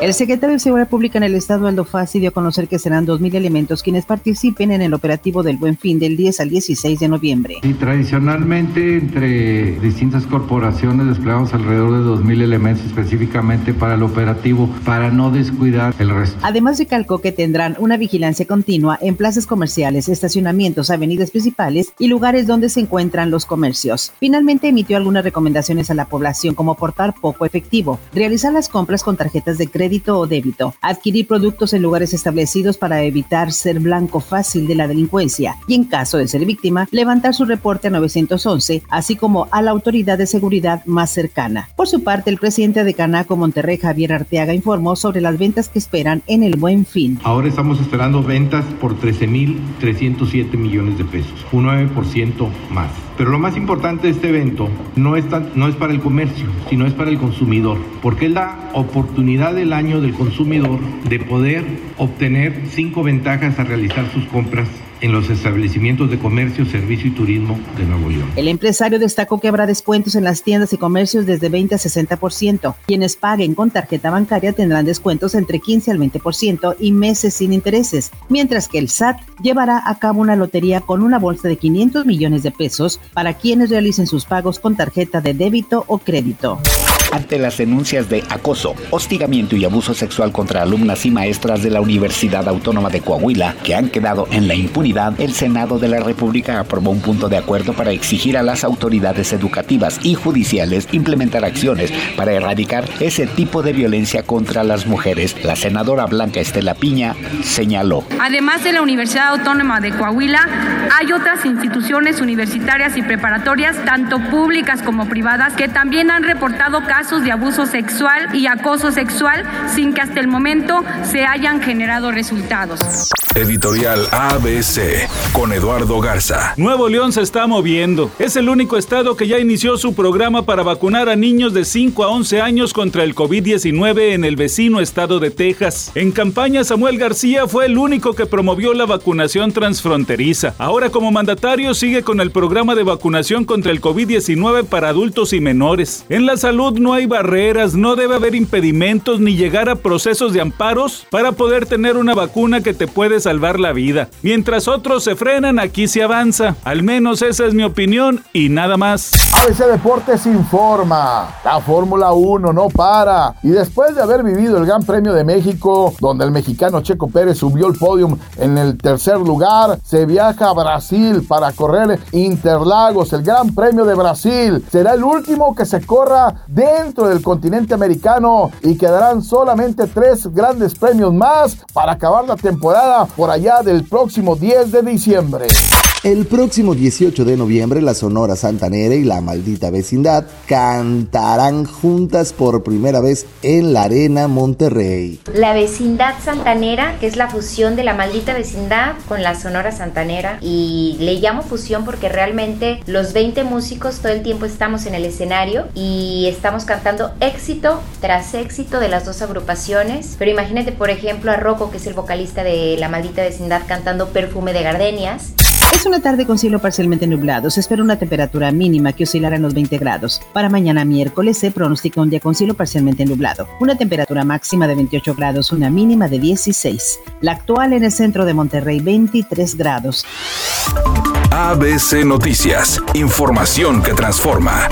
El secretario de Seguridad Pública en el Estado, Aldo Fassi, dio a conocer que serán 2.000 elementos quienes participen en el operativo del Buen Fin del 10 al 16 de noviembre. Y tradicionalmente entre distintas corporaciones desplegamos alrededor de 2.000 elementos específicamente para el operativo, para no descuidar el resto. Además recalcó que tendrán una vigilancia continua en plazas comerciales, estacionamientos, avenidas principales y lugares donde se encuentran los comercios. Finalmente emitió algunas recomendaciones a la población como portar poco efectivo, realizar las compras con tarjetas de crédito o débito, adquirir productos en lugares establecidos para evitar ser blanco fácil de la delincuencia y en caso de ser víctima, levantar su reporte a 911, así como a la autoridad de seguridad más cercana. Por su parte, el presidente de Canaco Monterrey, Javier Arteaga, informó sobre las ventas que esperan en el buen fin. Ahora estamos esperando ventas por 13.307 millones de pesos, un 9% más. Pero lo más importante de este evento no es, no es para el comercio, sino es para el consumidor, porque es la oportunidad del año del consumidor de poder obtener cinco ventajas a realizar sus compras en los establecimientos de comercio, servicio y turismo de Nuevo León. El empresario destacó que habrá descuentos en las tiendas y comercios desde 20 a 60%. Quienes paguen con tarjeta bancaria tendrán descuentos entre 15 al 20% y meses sin intereses, mientras que el SAT llevará a cabo una lotería con una bolsa de 500 millones de pesos para quienes realicen sus pagos con tarjeta de débito o crédito ante las denuncias de acoso, hostigamiento y abuso sexual contra alumnas y maestras de la Universidad Autónoma de Coahuila, que han quedado en la impunidad, el Senado de la República aprobó un punto de acuerdo para exigir a las autoridades educativas y judiciales implementar acciones para erradicar ese tipo de violencia contra las mujeres. La senadora Blanca Estela Piña señaló. Además de la Universidad Autónoma de Coahuila, hay otras instituciones universitarias y preparatorias, tanto públicas como privadas, que también han reportado casos casos de abuso sexual y acoso sexual sin que hasta el momento se hayan generado resultados. Editorial ABC con Eduardo Garza. Nuevo León se está moviendo. Es el único estado que ya inició su programa para vacunar a niños de 5 a 11 años contra el COVID-19 en el vecino estado de Texas. En campaña, Samuel García fue el único que promovió la vacunación transfronteriza. Ahora como mandatario sigue con el programa de vacunación contra el COVID-19 para adultos y menores. En la salud no hay barreras, no debe haber impedimentos ni llegar a procesos de amparos para poder tener una vacuna que te puede salvar la vida. Mientras otros se frenan, aquí se avanza. Al menos esa es mi opinión y nada más. ABC Deportes informa. La Fórmula 1 no para. Y después de haber vivido el Gran Premio de México, donde el mexicano Checo Pérez subió el podium en el tercer lugar, se viaja a Brasil para correr Interlagos, el Gran Premio de Brasil. Será el último que se corra dentro del continente americano y quedarán solamente tres grandes premios más para acabar la temporada por allá del próximo 10 de diciembre. El próximo 18 de noviembre, la Sonora Santanera y la Maldita Vecindad cantarán juntas por primera vez en la Arena Monterrey. La Vecindad Santanera, que es la fusión de la Maldita Vecindad con la Sonora Santanera, y le llamo fusión porque realmente los 20 músicos todo el tiempo estamos en el escenario y estamos cantando éxito tras éxito de las dos agrupaciones. Pero imagínate, por ejemplo, a Rocco, que es el vocalista de La Maldita Vecindad, cantando Perfume de Gardenias. Es una tarde con cielo parcialmente nublado. Se espera una temperatura mínima que oscilará en los 20 grados. Para mañana miércoles se pronostica un día con cielo parcialmente nublado. Una temperatura máxima de 28 grados, una mínima de 16. La actual en el centro de Monterrey, 23 grados. ABC Noticias. Información que transforma.